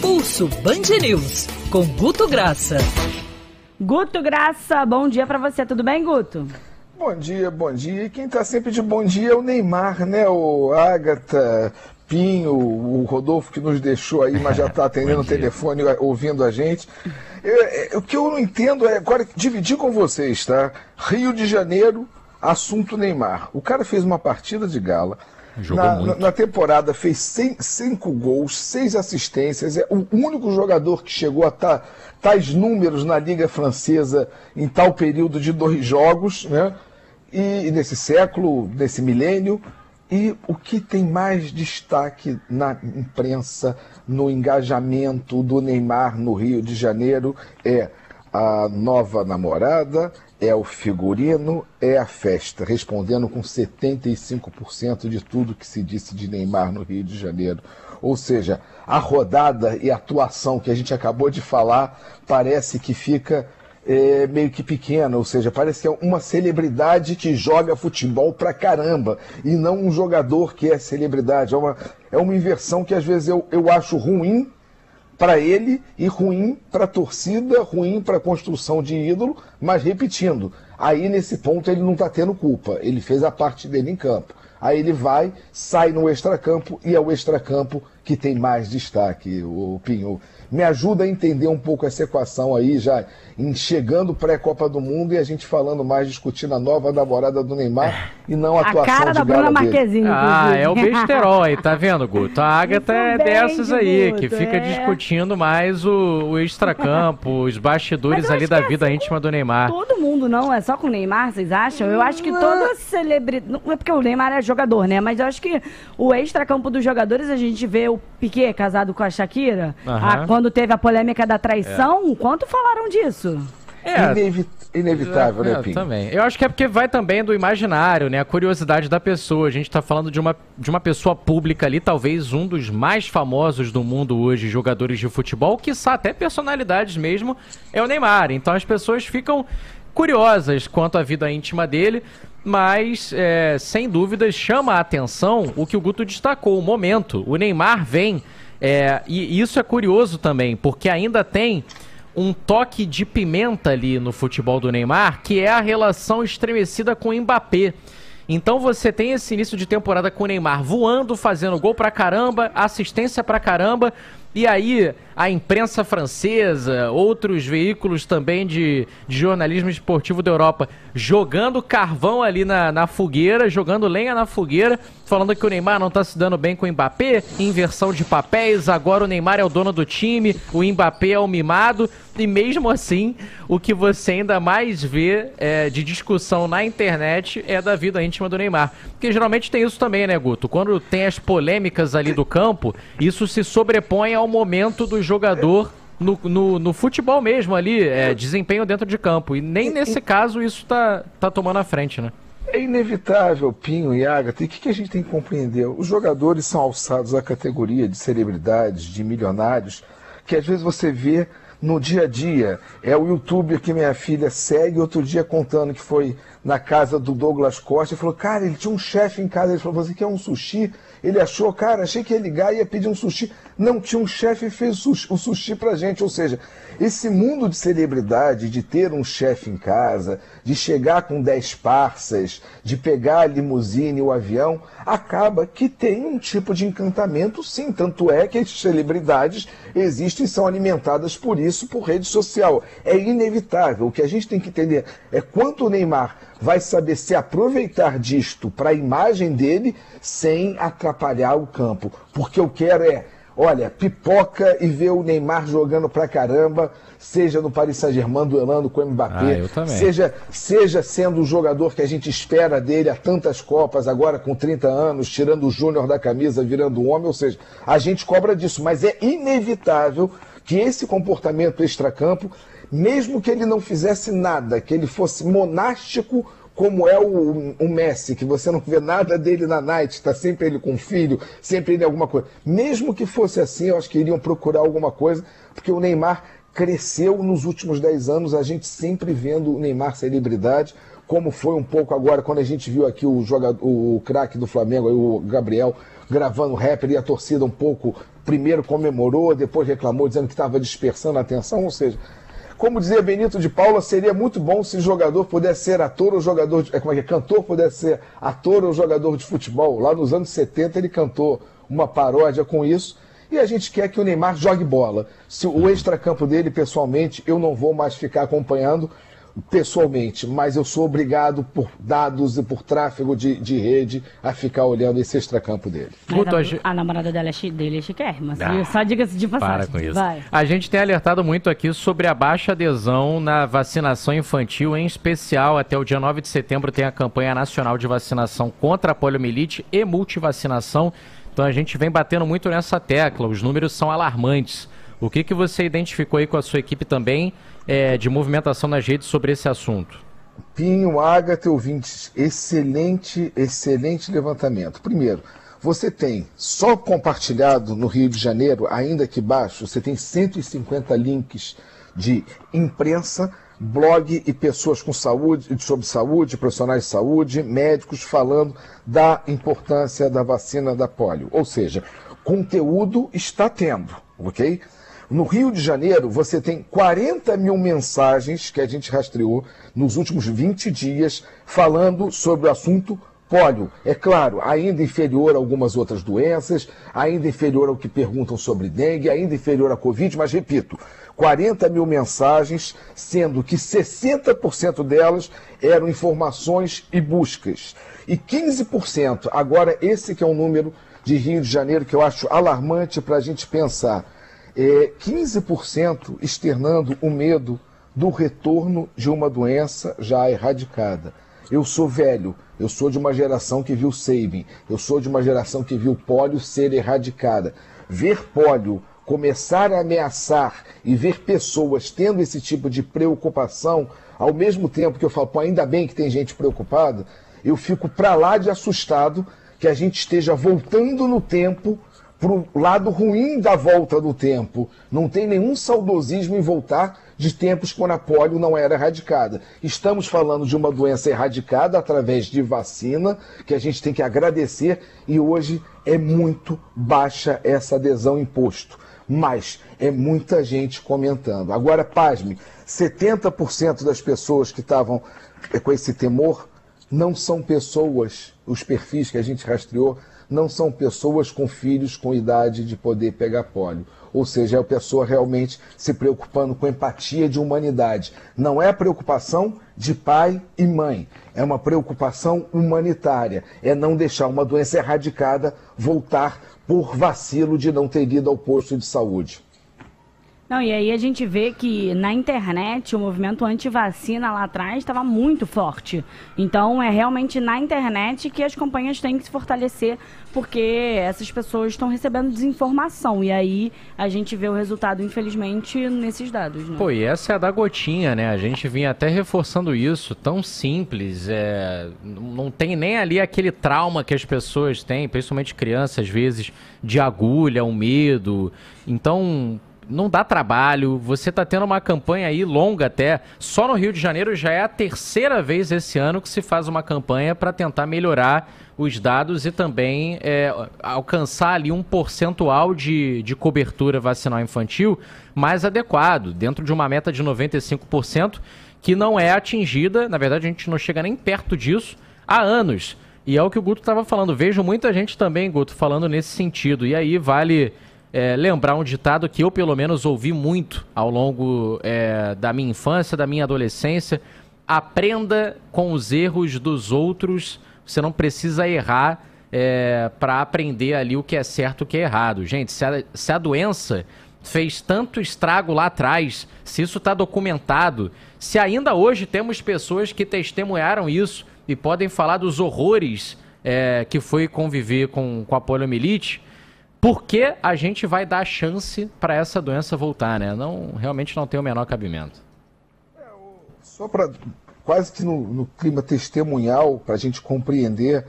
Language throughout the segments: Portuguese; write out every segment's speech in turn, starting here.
Pulso Band News, com Guto Graça. Guto Graça, bom dia para você, tudo bem, Guto? Bom dia, bom dia. E quem tá sempre de bom dia é o Neymar, né? O Agatha, Pinho, o Rodolfo que nos deixou aí, mas já está atendendo o telefone, ouvindo a gente. Eu, é, o que eu não entendo é, agora, dividir com vocês, tá? Rio de Janeiro, assunto Neymar. O cara fez uma partida de gala, na, na, na, temporada fez cem, cinco gols, seis assistências. É o único jogador que chegou a tá, tais números na Liga Francesa em tal período de dois jogos, né? E, e nesse século, nesse milênio. E o que tem mais destaque na imprensa, no engajamento do Neymar no Rio de Janeiro é a nova namorada, é o figurino, é a festa, respondendo com 75% de tudo que se disse de Neymar no Rio de Janeiro. Ou seja, a rodada e a atuação que a gente acabou de falar parece que fica é, meio que pequena, ou seja, parece que é uma celebridade que joga futebol pra caramba e não um jogador que é celebridade. É uma, é uma inversão que às vezes eu, eu acho ruim para ele e ruim para a torcida, ruim para a construção de ídolo, mas repetindo, aí nesse ponto ele não está tendo culpa, ele fez a parte dele em campo. Aí ele vai, sai no extracampo e é o extracampo que tem mais destaque, o Pinho me ajuda a entender um pouco essa equação aí, já em chegando pré-Copa do Mundo e a gente falando mais, discutindo a nova namorada do Neymar e não a, a atuação cara da Bruna Marquezine. Ah, é o besterol aí, tá vendo, Guto? A Agatha é dessas aí, Guto, que fica é. discutindo mais o, o extracampo, os bastidores ali da vida assim, íntima do Neymar. Todo mundo, não? É só com o Neymar, vocês acham? Eu acho que toda celebridade... Não é porque o Neymar é jogador, né? Mas eu acho que o extracampo dos jogadores, a gente vê o Piquet casado com a Shakira, uhum. a, quando teve a polêmica da traição, é. quanto falaram disso? É, inevitável, né, é, Pim? Também. Eu acho que é porque vai também do imaginário, né? A curiosidade da pessoa. A gente está falando de uma, de uma pessoa pública ali, talvez um dos mais famosos do mundo hoje, jogadores de futebol, que até personalidades mesmo, é o Neymar. Então as pessoas ficam curiosas quanto à vida íntima dele, mas é, sem dúvidas chama a atenção o que o Guto destacou, o momento. O Neymar vem, é, e isso é curioso também, porque ainda tem um toque de pimenta ali no futebol do Neymar, que é a relação estremecida com o Mbappé. Então você tem esse início de temporada com o Neymar voando, fazendo gol pra caramba, assistência pra caramba, e aí a imprensa francesa, outros veículos também de, de, jornalismo esportivo da Europa, jogando carvão ali na, na, fogueira, jogando lenha na fogueira, falando que o Neymar não está se dando bem com o Mbappé, inversão de papéis, agora o Neymar é o dono do time, o Mbappé é o mimado, e mesmo assim, o que você ainda mais vê é, de discussão na internet é da vida íntima do Neymar. Porque geralmente tem isso também, né, Guto? Quando tem as polêmicas ali do campo, isso se sobrepõe ao momento do jogador no, no, no futebol mesmo ali, é, desempenho dentro de campo. E nem nesse caso isso tá, tá tomando a frente, né? É inevitável, Pinho e Agatha, e o que, que a gente tem que compreender? Os jogadores são alçados à categoria de celebridades, de milionários, que às vezes você vê no dia a dia. É o youtuber que minha filha segue, outro dia contando que foi na casa do Douglas Costa e falou: Cara, ele tinha um chefe em casa. Ele falou: Você quer um sushi? Ele achou, cara, achei que ia ligar e ia pedir um sushi. Não, tinha um chefe e fez o sushi, pra gente. Ou seja, esse mundo de celebridade, de ter um chefe em casa, de chegar com 10 parças, de pegar a limusine, o avião, acaba que tem um tipo de encantamento, sim. Tanto é que as celebridades existem e são alimentadas por isso, por rede social. É inevitável. O que a gente tem que entender é quanto o Neymar vai saber se aproveitar disto para a imagem dele sem atrapalhar o campo. Porque eu quero é, olha, pipoca e ver o Neymar jogando pra caramba, seja no Paris Saint-Germain duelando com o Mbappé, ah, seja, seja sendo o jogador que a gente espera dele há tantas Copas, agora com 30 anos, tirando o Júnior da camisa, virando homem, ou seja, a gente cobra disso, mas é inevitável que esse comportamento extracampo mesmo que ele não fizesse nada, que ele fosse monástico como é o, o, Messi, que você não vê nada dele na night, está sempre ele com filho, sempre ele alguma coisa. Mesmo que fosse assim, eu acho que iriam procurar alguma coisa, porque o Neymar cresceu nos últimos 10 anos, a gente sempre vendo o Neymar celebridade, como foi um pouco agora quando a gente viu aqui o jogador, o craque do Flamengo, o Gabriel, gravando rapper e a torcida um pouco, primeiro comemorou, depois reclamou, dizendo que estava dispersando a atenção, ou seja, como dizia Benito de Paula, seria muito bom se jogador pudesse ser ator ou jogador, de, é, como é que é? cantor pudesse ser ator ou jogador de futebol. Lá nos anos 70 ele cantou uma paródia com isso. E a gente quer que o Neymar jogue bola. Se o extracampo dele, pessoalmente, eu não vou mais ficar acompanhando, pessoalmente, mas eu sou obrigado por dados e por tráfego de, de rede a ficar olhando esse extracampo dele. a, a, namorada dela é, dele é chiquérrima, ah, só diga-se de passagem. Para com isso. Vai. A gente tem alertado muito aqui sobre a baixa adesão na vacinação infantil, em especial até o dia 9 de setembro tem a campanha nacional de vacinação contra a poliomielite e multivacinação. Então a gente vem batendo muito nessa tecla, os números são alarmantes. O que, que você identificou aí com a sua equipe também é, de movimentação nas redes sobre esse assunto? Pinho, Agatha, ouvintes, excelente, excelente levantamento. Primeiro, você tem só compartilhado no Rio de Janeiro, ainda aqui baixo, você tem 150 links de imprensa, blog e pessoas com saúde, sobre saúde, profissionais de saúde, médicos falando da importância da vacina da polio. Ou seja, conteúdo está tendo, ok? No Rio de Janeiro, você tem 40 mil mensagens que a gente rastreou nos últimos 20 dias falando sobre o assunto pólio. É claro, ainda inferior a algumas outras doenças, ainda inferior ao que perguntam sobre dengue, ainda inferior à Covid, mas repito, 40 mil mensagens, sendo que 60% delas eram informações e buscas. E 15%, agora esse que é um número de Rio de Janeiro que eu acho alarmante para a gente pensar é, 15% externando o medo do retorno de uma doença já erradicada. Eu sou velho, eu sou de uma geração que viu Sabin, eu sou de uma geração que viu pólio ser erradicada. Ver pólio começar a ameaçar e ver pessoas tendo esse tipo de preocupação, ao mesmo tempo que eu falo, pô, ainda bem que tem gente preocupada, eu fico para lá de assustado que a gente esteja voltando no tempo para o lado ruim da volta do tempo. Não tem nenhum saudosismo em voltar de tempos quando a polio não era erradicada. Estamos falando de uma doença erradicada através de vacina, que a gente tem que agradecer, e hoje é muito baixa essa adesão imposto. Mas é muita gente comentando. Agora, pasme, 70% das pessoas que estavam com esse temor não são pessoas, os perfis que a gente rastreou, não são pessoas com filhos com idade de poder pegar pólio. Ou seja, é a pessoa realmente se preocupando com empatia de humanidade. Não é preocupação de pai e mãe, é uma preocupação humanitária. É não deixar uma doença erradicada voltar por vacilo de não ter ido ao posto de saúde. Não, e aí a gente vê que na internet o movimento anti-vacina lá atrás estava muito forte. Então é realmente na internet que as campanhas têm que se fortalecer, porque essas pessoas estão recebendo desinformação. E aí a gente vê o resultado, infelizmente, nesses dados. Né? Pô, e essa é a da gotinha, né? A gente vinha até reforçando isso, tão simples. É... Não tem nem ali aquele trauma que as pessoas têm, principalmente crianças, às vezes, de agulha, um medo. Então não dá trabalho. Você está tendo uma campanha aí longa até. Só no Rio de Janeiro já é a terceira vez esse ano que se faz uma campanha para tentar melhorar os dados e também é, alcançar ali um percentual de, de cobertura vacinal infantil mais adequado, dentro de uma meta de 95%, que não é atingida. Na verdade, a gente não chega nem perto disso há anos. E é o que o Guto estava falando. Vejo muita gente também, Guto, falando nesse sentido. E aí vale é, lembrar um ditado que eu, pelo menos, ouvi muito ao longo é, da minha infância, da minha adolescência. Aprenda com os erros dos outros. Você não precisa errar é, para aprender ali o que é certo e o que é errado. Gente, se a, se a doença fez tanto estrago lá atrás, se isso está documentado, se ainda hoje temos pessoas que testemunharam isso e podem falar dos horrores é, que foi conviver com, com a poliomielite, por que a gente vai dar chance para essa doença voltar, né? Não, realmente não tem o menor cabimento. É, só para quase que no, no, clima testemunhal, para a gente compreender,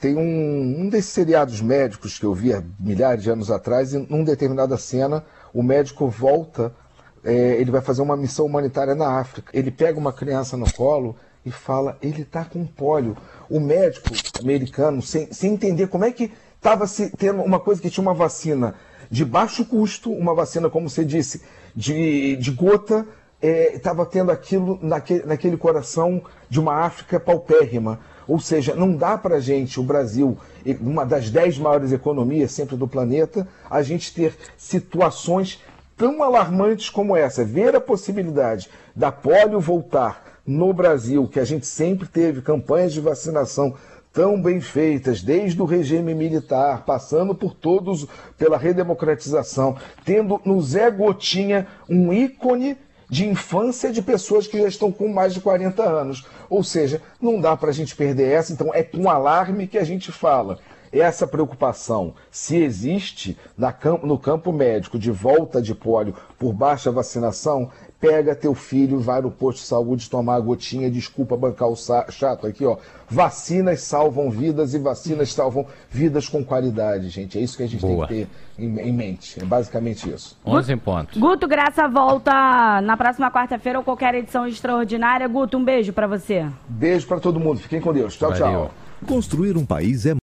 tem um, um desses seriados médicos que eu vi há milhares de anos atrás, e num determinada cena, o médico volta, é, ele vai fazer uma missão humanitária na África. Ele pega uma criança no colo e fala, ele está com pólio. O médico americano, sem, sem entender como é que estava se tendo uma coisa que tinha uma vacina de baixo custo, uma vacina, como você disse, de, de gota, estava é, tendo aquilo naquele, naquele coração de uma África paupérrima. Ou seja, não dá para a gente, o Brasil, uma das dez maiores economias sempre do planeta, a gente ter situações tão alarmantes como essa. Ver a possibilidade da polio voltar no Brasil, que a gente sempre teve campanhas de vacinação tão bem feitas, desde o regime militar, passando por todos, pela redemocratização, tendo no Zé Gotinha um ícone de infância de pessoas que já estão com mais de 40 anos. Ou seja, não dá para a gente perder essa, então é com alarme que a gente fala. Essa preocupação, se existe no campo médico de volta de pólio por baixa vacinação, pega teu filho, vai no posto de saúde tomar a gotinha, desculpa bancar o chato aqui, ó. Vacinas salvam vidas e vacinas salvam vidas com qualidade, gente. É isso que a gente Boa. tem que ter em, em, mente. É basicamente isso. 11 em ponto. Guto Graça volta na próxima quarta-feira ou qualquer edição extraordinária. Guto, um beijo para você. Beijo para todo mundo. Fiquem com Deus. Tchau, Valeu. tchau. Construir um país é